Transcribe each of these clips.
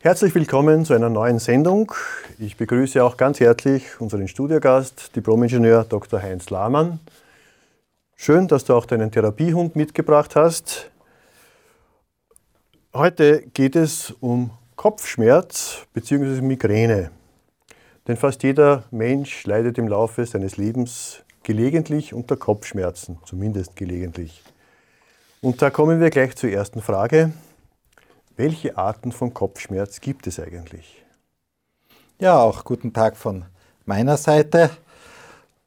Herzlich willkommen zu einer neuen Sendung. Ich begrüße auch ganz herzlich unseren Studiogast, Diplomingenieur Dr. Heinz Lahmann. Schön, dass du auch deinen Therapiehund mitgebracht hast. Heute geht es um Kopfschmerz bzw. Migräne. Denn fast jeder Mensch leidet im Laufe seines Lebens gelegentlich unter Kopfschmerzen, zumindest gelegentlich. Und da kommen wir gleich zur ersten Frage. Welche Arten von Kopfschmerz gibt es eigentlich? Ja, auch guten Tag von meiner Seite.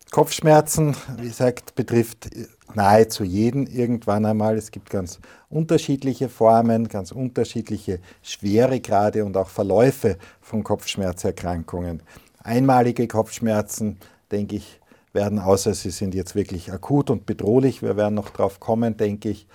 Kopfschmerzen, wie gesagt, betrifft nahezu jeden irgendwann einmal. Es gibt ganz unterschiedliche Formen, ganz unterschiedliche Schweregrade und auch Verläufe von Kopfschmerzerkrankungen. Einmalige Kopfschmerzen, denke ich, werden, außer sie sind jetzt wirklich akut und bedrohlich, wir werden noch drauf kommen, denke ich,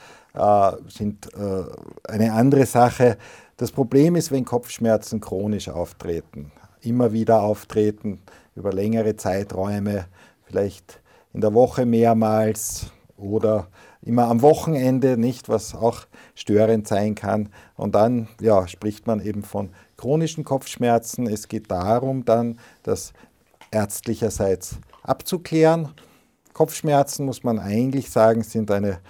sind äh, eine andere Sache. Das Problem ist, wenn Kopfschmerzen chronisch auftreten, immer wieder auftreten, über längere Zeiträume, vielleicht in der Woche mehrmals oder immer am Wochenende, nicht, was auch störend sein kann. Und dann ja, spricht man eben von chronischen Kopfschmerzen. Es geht darum, dann das ärztlicherseits abzuklären. Kopfschmerzen, muss man eigentlich sagen, sind eine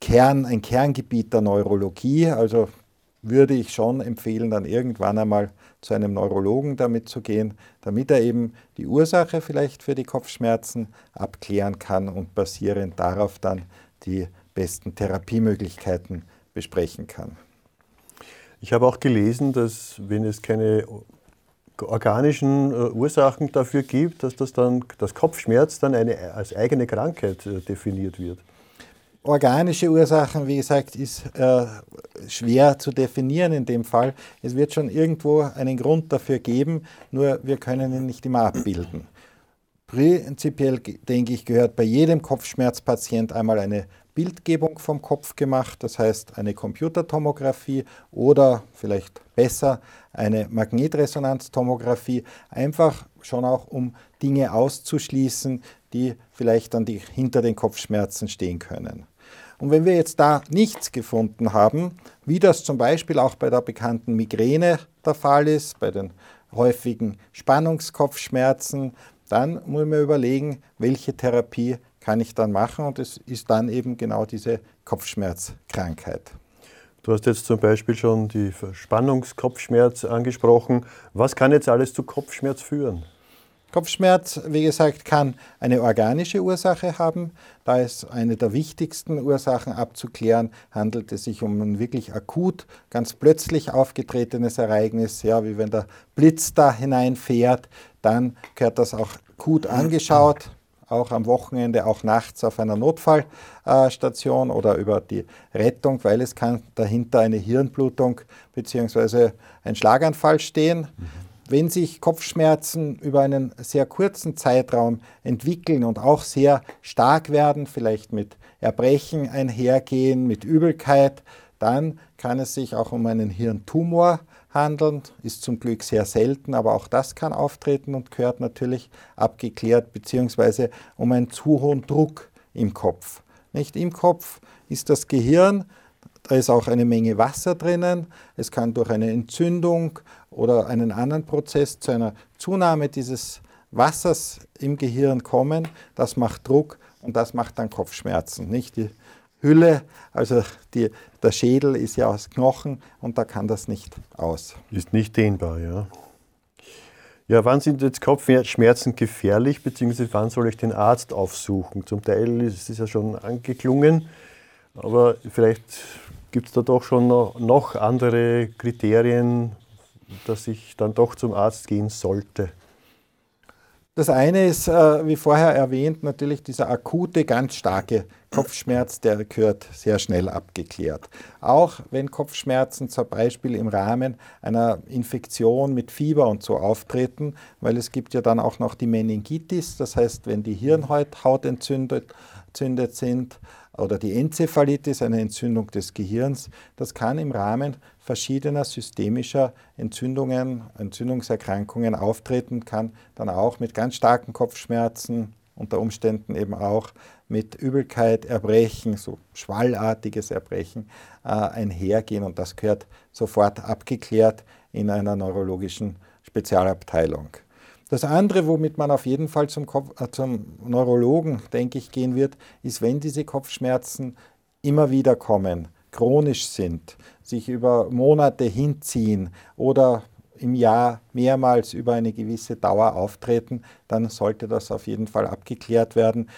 Kern, ein Kerngebiet der Neurologie. Also würde ich schon empfehlen, dann irgendwann einmal zu einem Neurologen damit zu gehen, damit er eben die Ursache vielleicht für die Kopfschmerzen abklären kann und basierend darauf dann die besten Therapiemöglichkeiten besprechen kann. Ich habe auch gelesen, dass wenn es keine organischen äh, Ursachen dafür gibt, dass das dann das Kopfschmerz dann eine, als eigene Krankheit äh, definiert wird organische Ursachen, wie gesagt, ist äh, schwer zu definieren in dem Fall. Es wird schon irgendwo einen Grund dafür geben, nur wir können ihn nicht immer abbilden. Prinzipiell, denke ich, gehört bei jedem Kopfschmerzpatient einmal eine Bildgebung vom Kopf gemacht, das heißt eine Computertomographie oder vielleicht besser eine Magnetresonanztomographie, einfach schon auch um Dinge auszuschließen, die vielleicht dann die hinter den Kopfschmerzen stehen können. Und wenn wir jetzt da nichts gefunden haben, wie das zum Beispiel auch bei der bekannten Migräne der Fall ist, bei den häufigen Spannungskopfschmerzen, dann muss man überlegen, welche Therapie kann ich dann machen und es ist dann eben genau diese Kopfschmerzkrankheit. Du hast jetzt zum Beispiel schon die Verspannungskopfschmerz angesprochen. Was kann jetzt alles zu Kopfschmerz führen? Kopfschmerz, wie gesagt, kann eine organische Ursache haben. Da es eine der wichtigsten Ursachen abzuklären, handelt es sich um ein wirklich akut, ganz plötzlich aufgetretenes Ereignis, ja, wie wenn der Blitz da hineinfährt, dann gehört das auch gut angeschaut, auch am Wochenende, auch nachts auf einer Notfallstation oder über die Rettung, weil es kann dahinter eine Hirnblutung bzw. ein Schlaganfall stehen. Wenn sich Kopfschmerzen über einen sehr kurzen Zeitraum entwickeln und auch sehr stark werden, vielleicht mit Erbrechen einhergehen, mit Übelkeit, dann kann es sich auch um einen Hirntumor handeln, ist zum Glück sehr selten, aber auch das kann auftreten und gehört natürlich abgeklärt, beziehungsweise um einen zu hohen Druck im Kopf. Nicht im Kopf ist das Gehirn, da ist auch eine Menge Wasser drinnen. Es kann durch eine Entzündung oder einen anderen Prozess zu einer Zunahme dieses Wassers im Gehirn kommen. Das macht Druck und das macht dann Kopfschmerzen. Nicht die Hülle, also die, der Schädel ist ja aus Knochen und da kann das nicht aus. Ist nicht dehnbar, ja. Ja, wann sind jetzt Kopfschmerzen gefährlich, beziehungsweise wann soll ich den Arzt aufsuchen? Zum Teil ist es ja schon angeklungen, aber vielleicht gibt es da doch schon noch andere Kriterien, dass ich dann doch zum Arzt gehen sollte. Das eine ist, äh, wie vorher erwähnt, natürlich dieser akute, ganz starke Kopfschmerz, der gehört sehr schnell abgeklärt. Auch wenn Kopfschmerzen zum Beispiel im Rahmen einer Infektion mit Fieber und so auftreten, weil es gibt ja dann auch noch die Meningitis, das heißt, wenn die Hirnhaut entzündet, entzündet sind, oder die Enzephalitis, eine Entzündung des Gehirns, das kann im Rahmen verschiedener systemischer Entzündungen, Entzündungserkrankungen auftreten, kann dann auch mit ganz starken Kopfschmerzen, unter Umständen eben auch mit Übelkeit, Erbrechen, so schwallartiges Erbrechen äh, einhergehen und das gehört sofort abgeklärt. in einer neurologischen Spezialabteilung. Das andere, womit man auf jeden Fall zum, Kopf, äh, zum Neurologen, denke ich, gehen wird, ist, wenn diese Kopfschmerzen immer wieder kommen, chronisch sind, sich über Monate hinziehen oder im Jahr mehrmals über eine gewisse Dauer auftreten, dann sollte das auf jeden Fall abgeklärt werden,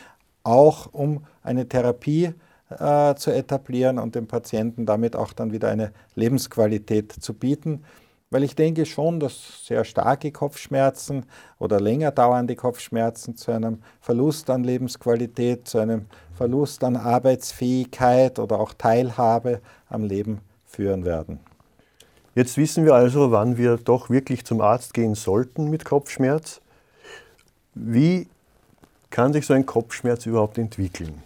auch um eine Therapie äh, zu etablieren und dem Patienten damit auch dann wieder eine Lebensqualität zu bieten. Weil ich denke schon, dass sehr starke Kopfschmerzen oder länger dauernde Kopfschmerzen zu einem Verlust an Lebensqualität, zu einem Verlust an Arbeitsfähigkeit oder auch Teilhabe am Leben führen werden. Jetzt wissen wir also, wann wir doch wirklich zum Arzt gehen sollten mit Kopfschmerz. Wie kann sich so ein Kopfschmerz überhaupt entwickeln?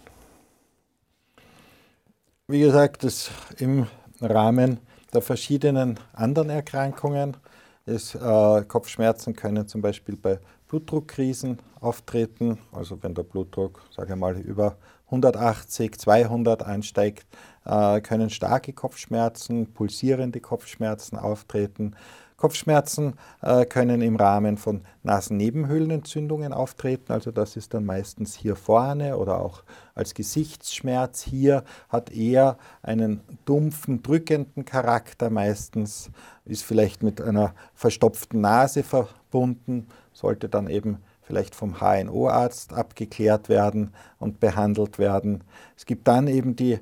Wie gesagt, das im Rahmen der verschiedenen anderen Erkrankungen. Es, äh, Kopfschmerzen können zum Beispiel bei Blutdruckkrisen auftreten, also wenn der Blutdruck, sage ich mal, über 180, 200 ansteigt, äh, können starke Kopfschmerzen, pulsierende Kopfschmerzen auftreten. Kopfschmerzen äh, können im Rahmen von Nasennebenhöhlenentzündungen auftreten, also das ist dann meistens hier vorne oder auch als Gesichtsschmerz. Hier, hat eher einen dumpfen, drückenden Charakter. Meistens, ist vielleicht mit einer verstopften Nase verbunden, sollte dann eben vielleicht vom HNO-Arzt abgeklärt werden und behandelt werden. Es gibt dann eben die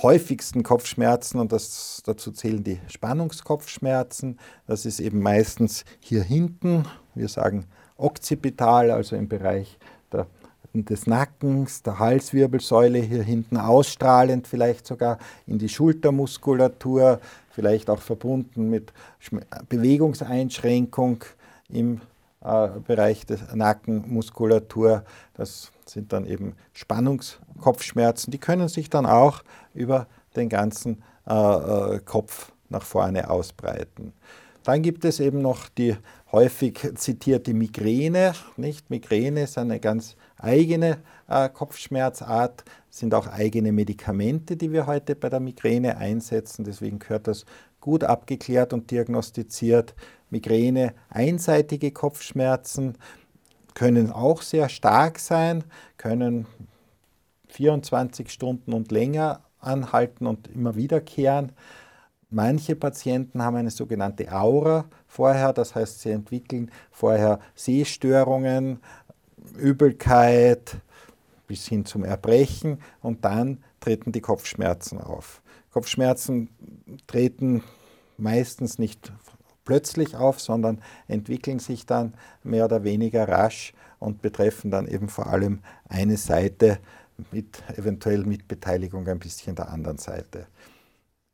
häufigsten Kopfschmerzen und das, dazu zählen die Spannungskopfschmerzen. Das ist eben meistens hier hinten, wir sagen okzipital, also im Bereich der, des Nackens, der Halswirbelsäule hier hinten ausstrahlend, vielleicht sogar in die Schultermuskulatur, vielleicht auch verbunden mit Bewegungseinschränkung im äh, Bereich der Nackenmuskulatur. Das sind dann eben Spannungskopfschmerzen. Die können sich dann auch über den ganzen äh, äh, Kopf nach vorne ausbreiten. Dann gibt es eben noch die häufig zitierte Migräne. Nicht? Migräne ist eine ganz eigene äh, Kopfschmerzart, sind auch eigene Medikamente, die wir heute bei der Migräne einsetzen. Deswegen gehört das gut abgeklärt und diagnostiziert. Migräne, einseitige Kopfschmerzen können auch sehr stark sein, können 24 Stunden und länger anhalten und immer wiederkehren. Manche Patienten haben eine sogenannte Aura vorher, das heißt, sie entwickeln vorher Sehstörungen, Übelkeit bis hin zum Erbrechen und dann treten die Kopfschmerzen auf. Kopfschmerzen treten meistens nicht plötzlich auf, sondern entwickeln sich dann mehr oder weniger rasch und betreffen dann eben vor allem eine Seite mit eventuell Mitbeteiligung ein bisschen der anderen Seite.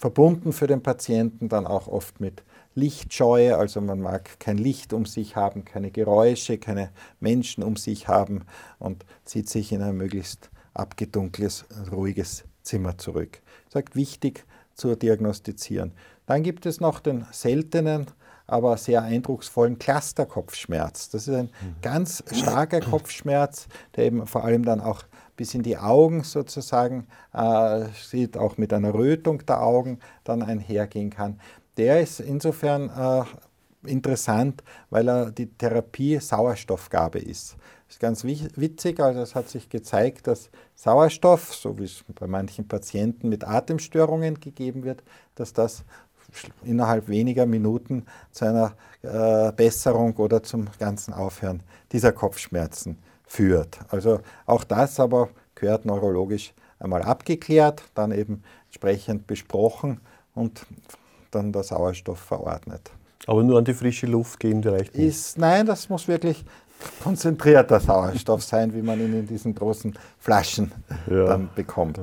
Verbunden für den Patienten dann auch oft mit Lichtscheue, also man mag kein Licht um sich haben, keine Geräusche, keine Menschen um sich haben und zieht sich in ein möglichst abgedunkles, ruhiges Zimmer zurück. Sagt wichtig zu diagnostizieren. Dann gibt es noch den seltenen, aber sehr eindrucksvollen Clusterkopfschmerz. Das ist ein mhm. ganz starker Kopfschmerz, der eben vor allem dann auch bis in die Augen sozusagen äh, sieht, auch mit einer Rötung der Augen dann einhergehen kann. Der ist insofern äh, interessant, weil er die Therapie Sauerstoffgabe ist. Das ist ganz witzig, also es hat sich gezeigt, dass Sauerstoff, so wie es bei manchen Patienten mit Atemstörungen gegeben wird, dass das innerhalb weniger Minuten zu einer äh, Besserung oder zum ganzen Aufhören dieser Kopfschmerzen führt. Also auch das aber gehört neurologisch einmal abgeklärt, dann eben entsprechend besprochen und dann der Sauerstoff verordnet. Aber nur an die frische Luft gehen reicht nicht? Ist, nein, das muss wirklich konzentrierter Sauerstoff sein, wie man ihn in diesen großen Flaschen ja. dann bekommt.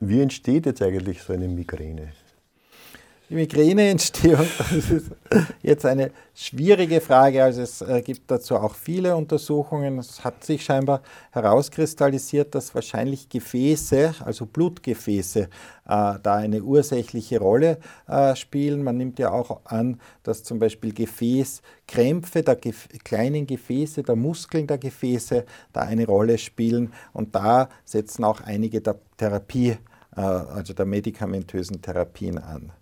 Wie entsteht jetzt eigentlich so eine Migräne? Die Migräneentstehung, das ist jetzt eine schwierige Frage. Also es äh, gibt dazu auch viele Untersuchungen. Es hat sich scheinbar herauskristallisiert, dass wahrscheinlich Gefäße, also Blutgefäße, äh, da eine ursächliche Rolle äh, spielen. Man nimmt ja auch an, dass zum Beispiel Gefäßkrämpfe der Gef kleinen Gefäße, der Muskeln der Gefäße da eine Rolle spielen. Und da setzen auch einige der Therapie, also der medikamentösen Therapien an.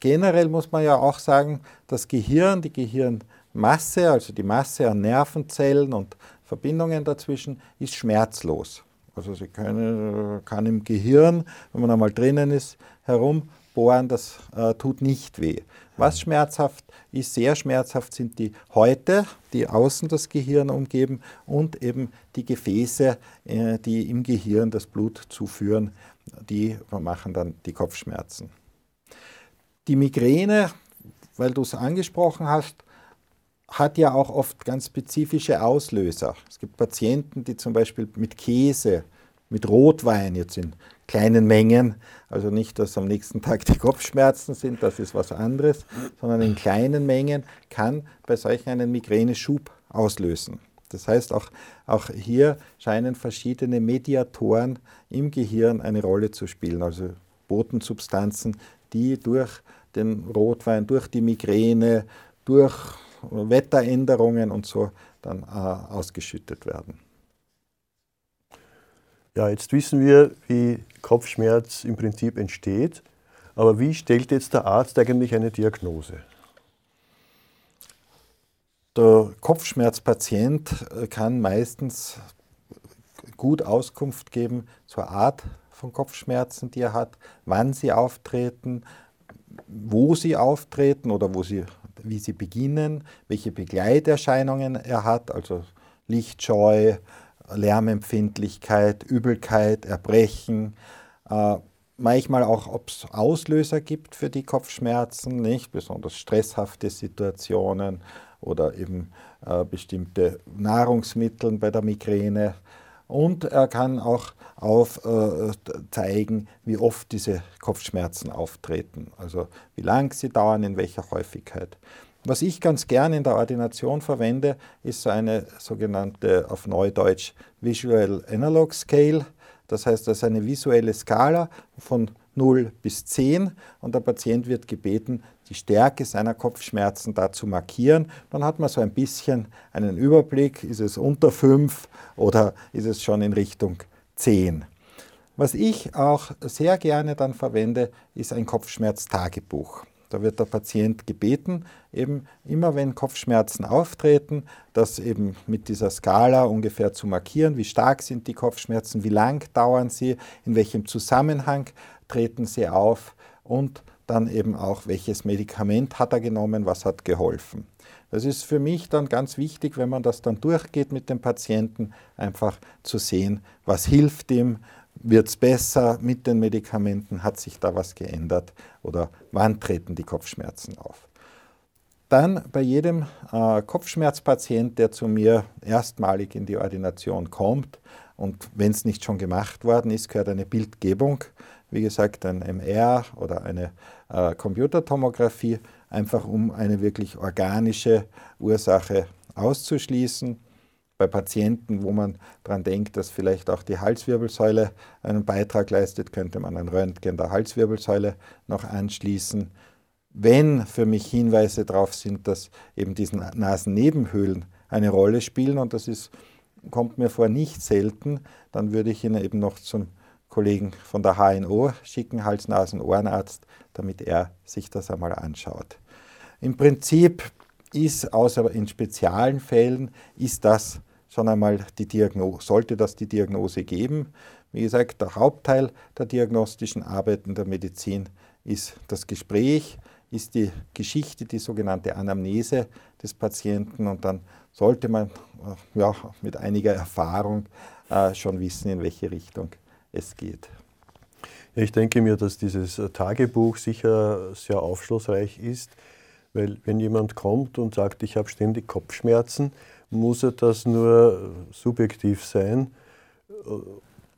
Generell muss man ja auch sagen, das Gehirn, die Gehirnmasse, also die Masse an Nervenzellen und Verbindungen dazwischen, ist schmerzlos. Also sie können, kann im Gehirn, wenn man einmal drinnen ist, herumbohren, das äh, tut nicht weh. Was schmerzhaft ist, sehr schmerzhaft sind die Häute, die außen das Gehirn umgeben und eben die Gefäße, äh, die im Gehirn das Blut zuführen, die machen dann die Kopfschmerzen. Die Migräne, weil du es angesprochen hast, hat ja auch oft ganz spezifische Auslöser. Es gibt Patienten, die zum Beispiel mit Käse, mit Rotwein jetzt in kleinen Mengen, also nicht, dass am nächsten Tag die Kopfschmerzen sind, das ist was anderes, sondern in kleinen Mengen kann bei solchen einen Migräneschub auslösen. Das heißt, auch, auch hier scheinen verschiedene Mediatoren im Gehirn eine Rolle zu spielen, also Botensubstanzen, die durch den Rotwein, durch die Migräne, durch Wetteränderungen und so dann äh, ausgeschüttet werden. Ja, jetzt wissen wir, wie Kopfschmerz im Prinzip entsteht. Aber wie stellt jetzt der Arzt eigentlich eine Diagnose? Der Kopfschmerzpatient äh, kann meistens gut Auskunft geben zur Art von Kopfschmerzen, die er hat, wann sie auftreten, wo sie auftreten oder wo sie, wie sie beginnen, welche Begleiterscheinungen er hat, also Lichtscheu, Lärmempfindlichkeit, Übelkeit, Erbrechen, äh, manchmal auch, ob es Auslöser gibt für die Kopfschmerzen, nicht besonders stresshafte Situationen oder eben äh, bestimmte Nahrungsmittel bei der Migräne. Und er kann auch aufzeigen, äh, wie oft diese Kopfschmerzen auftreten, also wie lang sie dauern, in welcher Häufigkeit. Was ich ganz gern in der Ordination verwende, ist so eine sogenannte auf Neudeutsch Visual Analog Scale. Das heißt, das ist eine visuelle Skala von 0 bis 10 und der Patient wird gebeten, die Stärke seiner Kopfschmerzen da zu markieren. Dann hat man so ein bisschen einen Überblick, ist es unter 5 oder ist es schon in Richtung 10. Was ich auch sehr gerne dann verwende, ist ein Kopfschmerztagebuch. Da wird der Patient gebeten, eben immer wenn Kopfschmerzen auftreten, das eben mit dieser Skala ungefähr zu markieren, wie stark sind die Kopfschmerzen, wie lang dauern sie, in welchem Zusammenhang treten sie auf und dann eben auch, welches Medikament hat er genommen, was hat geholfen. Das ist für mich dann ganz wichtig, wenn man das dann durchgeht mit dem Patienten, einfach zu sehen, was hilft ihm, wird es besser mit den Medikamenten? Hat sich da was geändert? Oder wann treten die Kopfschmerzen auf? Dann bei jedem äh, Kopfschmerzpatient, der zu mir erstmalig in die Ordination kommt, und wenn es nicht schon gemacht worden ist, gehört eine Bildgebung, wie gesagt, ein MR oder eine äh, Computertomographie, einfach um eine wirklich organische Ursache auszuschließen bei Patienten, wo man daran denkt, dass vielleicht auch die Halswirbelsäule einen Beitrag leistet, könnte man ein Röntgen der Halswirbelsäule noch anschließen. Wenn für mich Hinweise darauf sind, dass eben diese Nasennebenhöhlen eine Rolle spielen, und das ist, kommt mir vor nicht selten, dann würde ich ihn eben noch zum Kollegen von der HNO schicken, Hals-Nasen-Ohrenarzt, damit er sich das einmal anschaut. Im Prinzip ist, außer in speziellen Fällen, ist das schon einmal die Diagnose, sollte das die Diagnose geben. Wie gesagt, der Hauptteil der diagnostischen Arbeiten der Medizin ist das Gespräch, ist die Geschichte, die sogenannte Anamnese des Patienten und dann sollte man äh, ja, mit einiger Erfahrung äh, schon wissen, in welche Richtung es geht. ich denke mir, dass dieses Tagebuch sicher sehr aufschlussreich ist, weil wenn jemand kommt und sagt, ich habe ständig Kopfschmerzen, muss ja das nur subjektiv sein.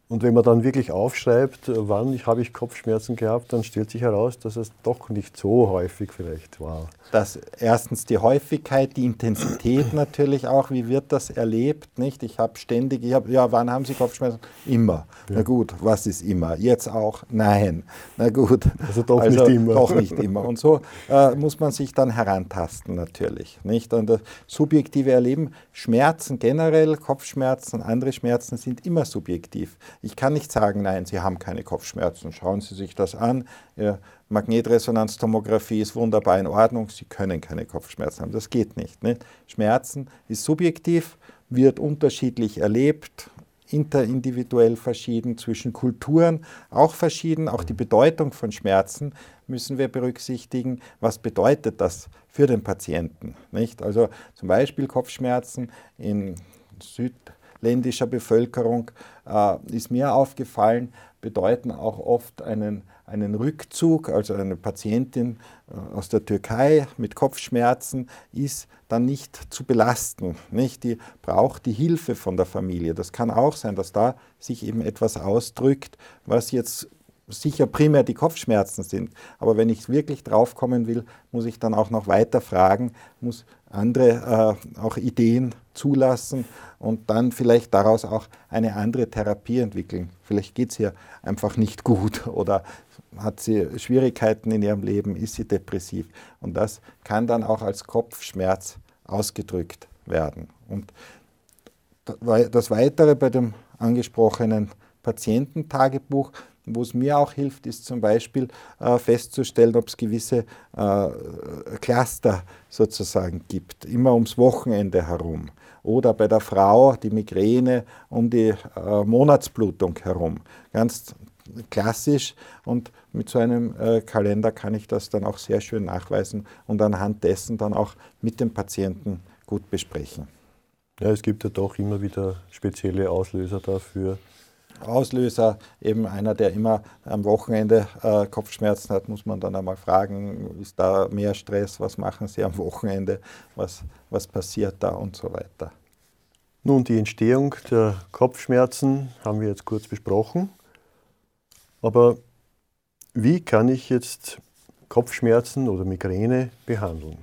Und wenn man dann wirklich aufschreibt, wann ich, habe ich Kopfschmerzen gehabt, dann stellt sich heraus, dass es doch nicht so häufig vielleicht war. Das erstens die Häufigkeit, die Intensität natürlich auch. Wie wird das erlebt? Nicht? Ich habe ständig, ich habe, ja, wann haben Sie Kopfschmerzen? Immer. Ja. Na gut, was ist immer? Jetzt auch? Nein. Na gut. Also doch also nicht immer. Doch nicht immer. Und so äh, muss man sich dann herantasten natürlich. Nicht? Und das subjektive Erleben, Schmerzen generell, Kopfschmerzen, andere Schmerzen sind immer subjektiv. Ich kann nicht sagen, nein, Sie haben keine Kopfschmerzen. Schauen Sie sich das an. Ihre Magnetresonanztomographie ist wunderbar in Ordnung. Sie können keine Kopfschmerzen haben. Das geht nicht. nicht? Schmerzen ist subjektiv, wird unterschiedlich erlebt, interindividuell verschieden, zwischen Kulturen auch verschieden. Auch die Bedeutung von Schmerzen müssen wir berücksichtigen. Was bedeutet das für den Patienten? Nicht? Also zum Beispiel Kopfschmerzen in südländischer Bevölkerung äh, ist mir aufgefallen, bedeuten auch oft einen, einen Rückzug. Also eine Patientin äh, aus der Türkei mit Kopfschmerzen ist dann nicht zu belasten. Nicht? Die braucht die Hilfe von der Familie. Das kann auch sein, dass da sich eben etwas ausdrückt, was jetzt sicher primär die Kopfschmerzen sind. Aber wenn ich wirklich draufkommen will, muss ich dann auch noch weiter fragen, muss andere äh, auch Ideen zulassen und dann vielleicht daraus auch eine andere Therapie entwickeln. Vielleicht geht es ihr einfach nicht gut oder hat sie Schwierigkeiten in ihrem Leben, ist sie depressiv. Und das kann dann auch als Kopfschmerz ausgedrückt werden. Und das Weitere bei dem angesprochenen Patiententagebuch wo es mir auch hilft, ist zum Beispiel äh, festzustellen, ob es gewisse äh, Cluster sozusagen gibt, immer ums Wochenende herum. Oder bei der Frau die Migräne um die äh, Monatsblutung herum. Ganz klassisch und mit so einem äh, Kalender kann ich das dann auch sehr schön nachweisen und anhand dessen dann auch mit dem Patienten gut besprechen. Ja, es gibt ja doch immer wieder spezielle Auslöser dafür. Auslöser, eben einer, der immer am Wochenende äh, Kopfschmerzen hat, muss man dann einmal fragen, ist da mehr Stress, was machen Sie am Wochenende, was, was passiert da und so weiter. Nun, die Entstehung der Kopfschmerzen haben wir jetzt kurz besprochen. Aber wie kann ich jetzt Kopfschmerzen oder Migräne behandeln?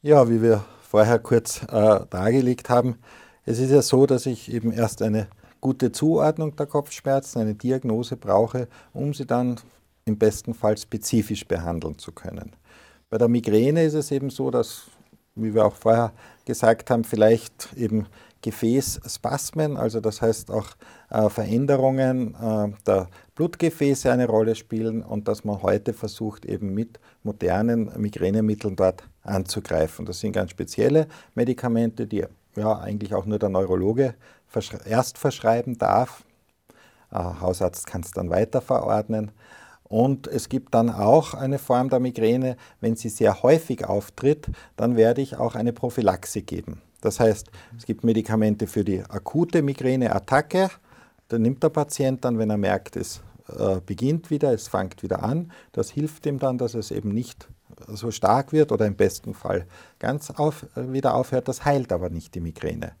Ja, wie wir vorher kurz äh, dargelegt haben, es ist ja so, dass ich eben erst eine gute Zuordnung der Kopfschmerzen, eine Diagnose brauche, um sie dann im besten Fall spezifisch behandeln zu können. Bei der Migräne ist es eben so, dass, wie wir auch vorher gesagt haben, vielleicht eben Gefäßspasmen, also das heißt auch äh, Veränderungen äh, der Blutgefäße eine Rolle spielen und dass man heute versucht, eben mit modernen Migränemitteln dort anzugreifen. Das sind ganz spezielle Medikamente, die ja eigentlich auch nur der Neurologe erst verschreiben darf. Ein Hausarzt kann es dann weiter verordnen. Und es gibt dann auch eine Form der Migräne, wenn sie sehr häufig auftritt, dann werde ich auch eine Prophylaxe geben. Das heißt, es gibt Medikamente für die akute Migräneattacke. Da nimmt der Patient dann, wenn er merkt, es äh, beginnt wieder, es fängt wieder an. Das hilft ihm dann, dass es eben nicht so stark wird oder im besten Fall ganz auf, äh, wieder aufhört. Das heilt aber nicht die Migräne.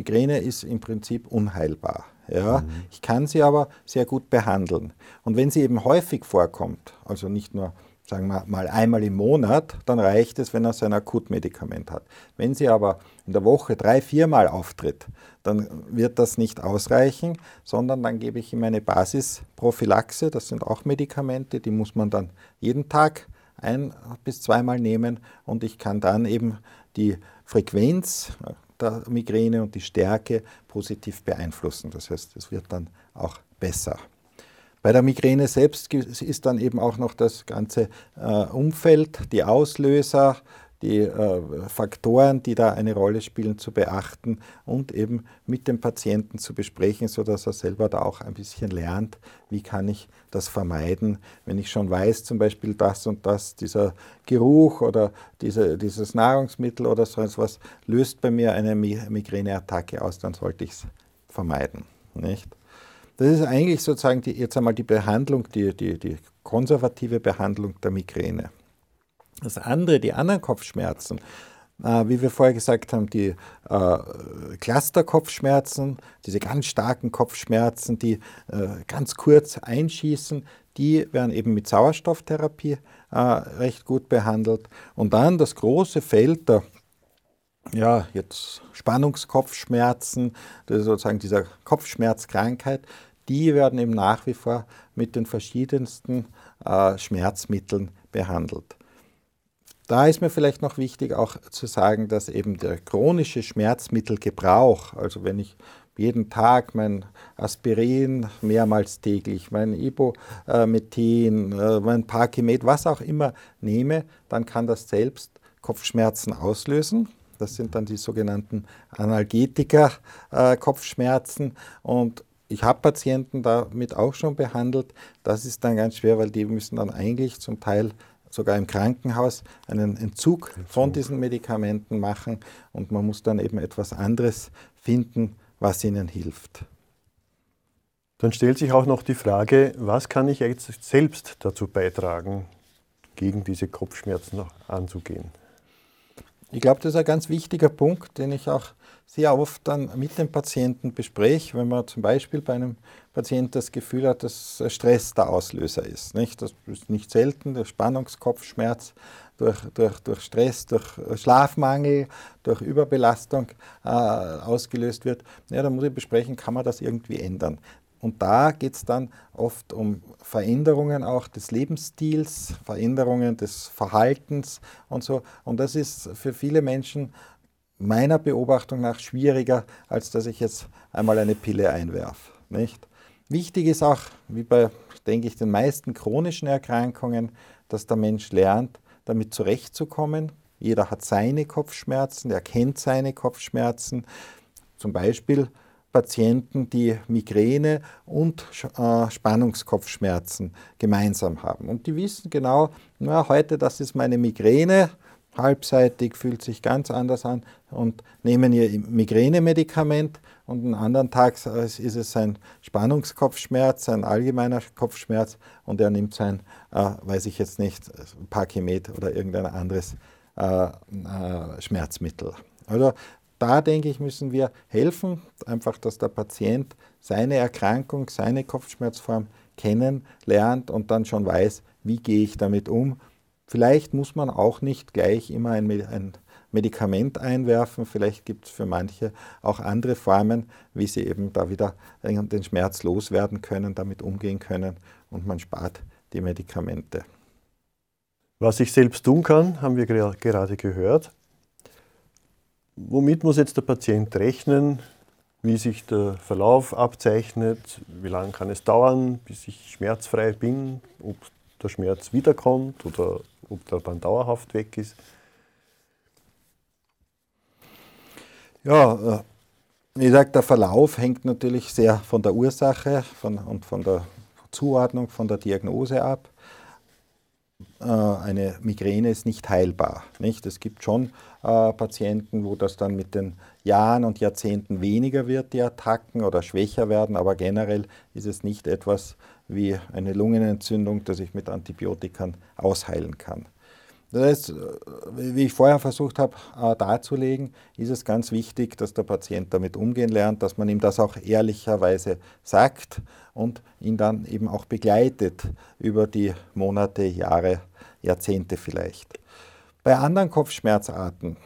Migräne ist im Prinzip unheilbar. Ja? Mhm. Ich kann sie aber sehr gut behandeln. Und wenn sie eben häufig vorkommt, also nicht nur sagen wir mal einmal im Monat, dann reicht es, wenn er sein Akutmedikament hat. Wenn sie aber in der Woche drei, viermal auftritt, dann wird das nicht ausreichen, sondern dann gebe ich ihm eine Basisprophylaxe. Das sind auch Medikamente, die muss man dann jeden Tag ein bis zweimal nehmen und ich kann dann eben die Frequenz, der Migräne und die Stärke positiv beeinflussen. Das heißt, es wird dann auch besser. Bei der Migräne selbst ist dann eben auch noch das ganze äh, Umfeld, die Auslöser, die äh, Faktoren, die da eine Rolle spielen, zu beachten und eben mit dem Patienten zu besprechen, sodass er selber da auch ein bisschen lernt, wie kann ich das vermeiden, wenn ich schon weiß, zum Beispiel das und das, dieser Geruch oder diese, dieses Nahrungsmittel oder so etwas löst bei mir eine Migräneattacke aus, dann sollte ich es vermeiden. Nicht? Das ist eigentlich sozusagen die, jetzt einmal die Behandlung, die, die, die konservative Behandlung der Migräne. Das andere, die anderen Kopfschmerzen, äh, wie wir vorher gesagt haben, die äh, Cluster-Kopfschmerzen, diese ganz starken Kopfschmerzen, die äh, ganz kurz einschießen, die werden eben mit Sauerstofftherapie äh, recht gut behandelt. Und dann das große Feld der ja, jetzt Spannungskopfschmerzen, sozusagen dieser Kopfschmerzkrankheit, die werden eben nach wie vor mit den verschiedensten äh, Schmerzmitteln behandelt. Da ist mir vielleicht noch wichtig auch zu sagen, dass eben der chronische Schmerzmittelgebrauch, also wenn ich jeden Tag mein Aspirin mehrmals täglich, mein Ibumethin, äh, mein Parkimet, was auch immer nehme, dann kann das selbst Kopfschmerzen auslösen. Das sind dann die sogenannten Analgetika-Kopfschmerzen. Und ich habe Patienten damit auch schon behandelt. Das ist dann ganz schwer, weil die müssen dann eigentlich zum Teil sogar im Krankenhaus einen Entzug, Entzug, von diesen Medikamenten machen und man muss dann eben etwas anderes finden, was ihnen hilft. Dann stellt sich auch noch die Frage, was kann ich jetzt selbst dazu beitragen, gegen diese Kopfschmerzen noch anzugehen? Ich glaube, das ist ein ganz wichtiger Punkt, den ich auch sehr oft dann mit dem Patienten bespreche, wenn man zum Beispiel bei einem Patienten das Gefühl hat, dass Stress der Auslöser ist. Nicht? Das ist nicht selten, der Spannungskopfschmerz durch, durch, durch Stress, durch Schlafmangel, durch Überbelastung äh, ausgelöst wird. Ja, da muss ich besprechen, kann man das irgendwie ändern. Und da geht es dann oft um Veränderungen auch des Lebensstils, Veränderungen des Verhaltens und so. Und das ist für viele Menschen meiner Beobachtung nach schwieriger, als dass ich jetzt einmal eine Pille einwerfe. Nicht? Wichtig ist auch, wie bei, denke ich, den meisten chronischen Erkrankungen, dass der Mensch lernt, damit zurechtzukommen. Jeder hat seine Kopfschmerzen, er kennt seine Kopfschmerzen. Zum Beispiel Patienten, die Migräne und äh, Spannungskopfschmerzen gemeinsam haben. Und die wissen genau, na, heute das ist meine Migräne, halbseitig, fühlt sich ganz anders an und nehmen ihr Migränemedikament und einen anderen Tag ist es ein Spannungskopfschmerz, ein allgemeiner Kopfschmerz und er nimmt sein, äh, weiß ich jetzt nicht, Parkimet oder irgendein anderes äh, äh, Schmerzmittel. Also da denke ich, müssen wir helfen, einfach, dass der Patient seine Erkrankung, seine Kopfschmerzform kennenlernt und dann schon weiß, wie gehe ich damit um. Vielleicht muss man auch nicht gleich immer ein, ein Medikament einwerfen, vielleicht gibt es für manche auch andere Formen, wie sie eben da wieder den Schmerz loswerden können, damit umgehen können und man spart die Medikamente. Was ich selbst tun kann, haben wir gerade gehört. Womit muss jetzt der Patient rechnen? Wie sich der Verlauf abzeichnet? Wie lange kann es dauern, bis ich schmerzfrei bin? Ob der Schmerz wiederkommt oder ob der dann dauerhaft weg ist? Ja, äh, wie gesagt, der Verlauf hängt natürlich sehr von der Ursache von, und von der Zuordnung, von der Diagnose ab. Äh, eine Migräne ist nicht heilbar. Nicht? Es gibt schon äh, Patienten, wo das dann mit den Jahren und Jahrzehnten weniger wird, die Attacken oder schwächer werden, aber generell ist es nicht etwas wie eine Lungenentzündung, das ich mit Antibiotikern ausheilen kann. Das heißt, wie ich vorher versucht habe äh, darzulegen, ist es ganz wichtig, dass der Patient damit umgehen lernt, dass man ihm das auch ehrlicherweise sagt und ihn dann eben auch begleitet über die Monate, Jahre, Jahrzehnte vielleicht. Bei anderen Kopfschmerzarten,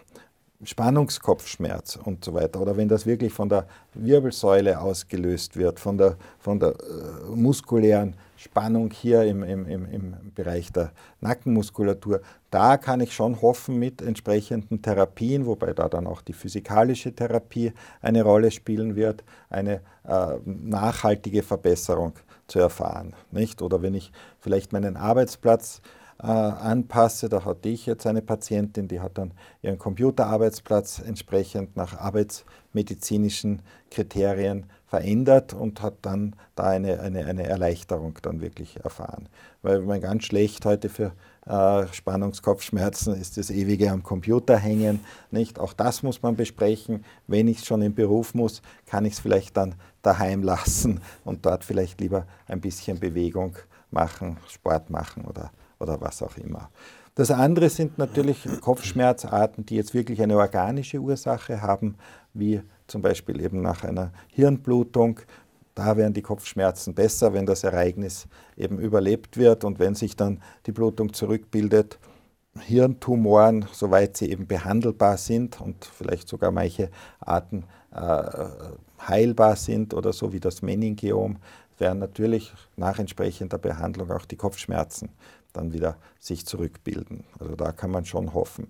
Spannungskopfschmerz und so weiter, oder wenn das wirklich von der Wirbelsäule ausgelöst wird, von der, von der äh, muskulären Spannung hier im, im, im, im Bereich der Nackenmuskulatur, da kann ich schon hoffen mit entsprechenden Therapien, wobei da dann auch die physikalische Therapie eine Rolle spielen wird, eine äh, nachhaltige Verbesserung zu erfahren. Nicht? Oder wenn ich vielleicht meinen Arbeitsplatz äh, anpasse. Da hatte ich jetzt eine Patientin, die hat dann ihren Computerarbeitsplatz entsprechend nach arbeitsmedizinischen Kriterien verändert und hat dann da eine, eine, eine Erleichterung dann wirklich erfahren. Weil man ganz schlecht heute für äh, Spannungskopfschmerzen ist das ewige am Computer hängen. Nicht? Auch das muss man besprechen. Wenn ich schon im Beruf muss, kann ich es vielleicht dann daheim lassen und dort vielleicht lieber ein bisschen Bewegung machen, Sport machen oder oder was auch immer. Das andere sind natürlich Kopfschmerzarten, die jetzt wirklich eine organische Ursache haben, wie zum Beispiel eben nach einer Hirnblutung. Da wären die Kopfschmerzen besser, wenn das Ereignis eben überlebt wird und wenn sich dann die Blutung zurückbildet. Hirntumoren, soweit sie eben behandelbar sind und vielleicht sogar manche Arten äh, heilbar sind oder so wie das Meningiom, werden natürlich nach entsprechender Behandlung auch die Kopfschmerzen dann wieder sich zurückbilden. Also da kann man schon hoffen.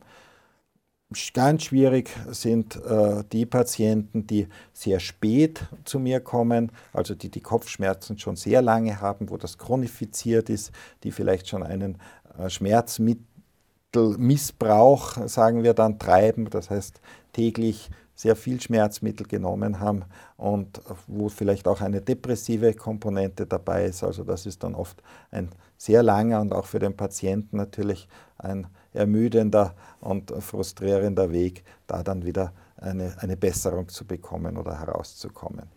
Ganz schwierig sind äh, die Patienten, die sehr spät zu mir kommen, also die die Kopfschmerzen schon sehr lange haben, wo das chronifiziert ist, die vielleicht schon einen äh, Schmerzmittelmissbrauch, sagen wir dann, treiben, das heißt täglich sehr viel Schmerzmittel genommen haben und wo vielleicht auch eine depressive Komponente dabei ist. Also das ist dann oft ein sehr langer und auch für den Patienten natürlich ein ermüdender und frustrierender Weg, da dann wieder eine, eine Besserung zu bekommen oder herauszukommen.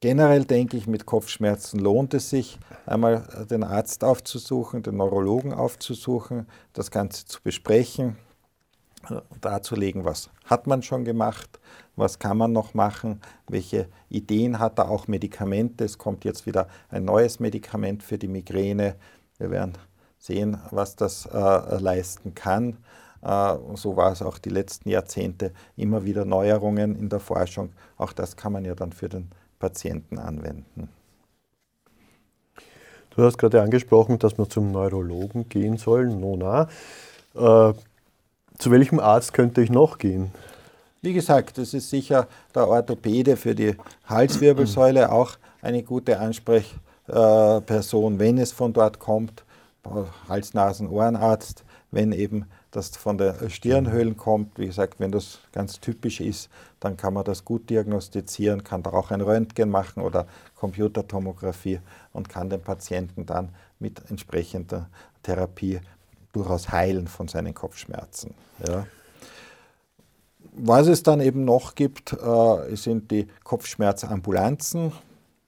Generell denke ich, mit Kopfschmerzen lohnt es sich, einmal den Arzt aufzusuchen, den Neurologen aufzusuchen, das Ganze zu besprechen, darzulegen, was hat man schon gemacht, was kann man noch machen, welche Ideen hat er, auch Medikamente. Es kommt jetzt wieder ein neues Medikament für die Migräne. Wir werden sehen, was das äh, leisten kann. Äh, so war es auch die letzten Jahrzehnte. Immer wieder Neuerungen in der Forschung. Auch das kann man ja dann für den Patienten anwenden. Du hast gerade angesprochen, dass wir zum Neurologen gehen sollen. Nona. Äh, zu welchem Arzt könnte ich noch gehen? Wie gesagt, das ist sicher der Orthopäde für die Halswirbelsäule auch eine gute Ansprechperson, wenn es von dort kommt. Hals-Nasen-Ohrenarzt, wenn eben das von der Stirnhöhlen kommt. Wie gesagt, wenn das ganz typisch ist, dann kann man das gut diagnostizieren, kann da auch ein Röntgen machen oder Computertomographie und kann den Patienten dann mit entsprechender Therapie durchaus heilen von seinen Kopfschmerzen. Ja. Was es dann eben noch gibt, äh, sind die Kopfschmerzambulanzen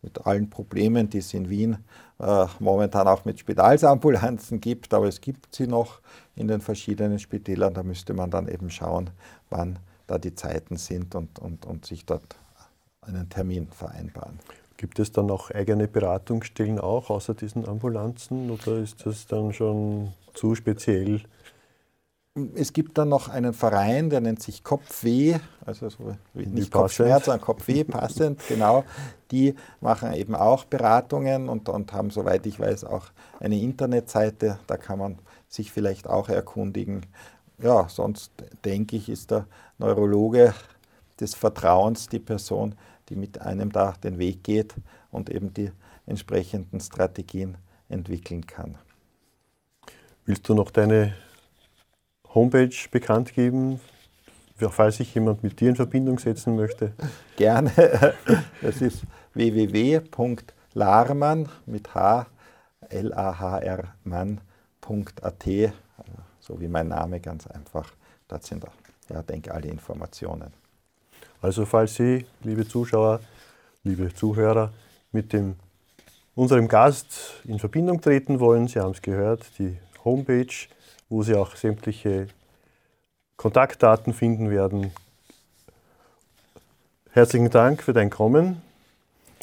mit allen Problemen, die es in Wien äh, momentan auch mit Spitalsambulanzen gibt, aber es gibt sie noch in den verschiedenen Spitälern. Da müsste man dann eben schauen, wann da die Zeiten sind und, und, und sich dort einen Termin vereinbaren. Gibt es dann auch eigene Beratungsstellen auch außer diesen Ambulanzen oder ist das dann schon zu speziell? Es gibt dann noch einen Verein, der nennt sich Kopfweh, also so nicht Kopfschmerz, sondern Kopfweh passend, genau. Die machen eben auch Beratungen und, und haben, soweit ich weiß, auch eine Internetseite. Da kann man sich vielleicht auch erkundigen. Ja, sonst denke ich, ist der Neurologe des Vertrauens die Person, die mit einem da den Weg geht und eben die entsprechenden Strategien entwickeln kann. Willst du noch deine Homepage bekannt geben, falls sich jemand mit dir in Verbindung setzen möchte? Gerne. Das ist www.larmann mit H, L-A-H-R Mann.at, so wie mein Name ganz einfach. Dort sind, ja, denke alle Informationen. Also falls Sie, liebe Zuschauer, liebe Zuhörer, mit dem, unserem Gast in Verbindung treten wollen, Sie haben es gehört, die Homepage wo Sie auch sämtliche Kontaktdaten finden werden. Herzlichen Dank für dein Kommen.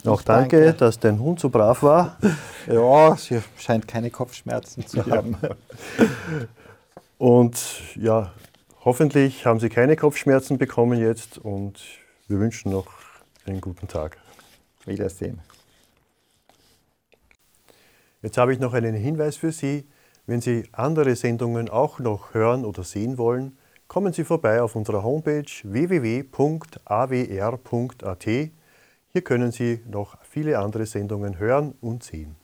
Auch danke, danke, dass dein Hund so brav war. Ja, sie scheint keine Kopfschmerzen zu haben. Und ja, hoffentlich haben Sie keine Kopfschmerzen bekommen jetzt und wir wünschen noch einen guten Tag. Wiedersehen. Jetzt habe ich noch einen Hinweis für Sie. Wenn Sie andere Sendungen auch noch hören oder sehen wollen, kommen Sie vorbei auf unserer Homepage www.awr.at. Hier können Sie noch viele andere Sendungen hören und sehen.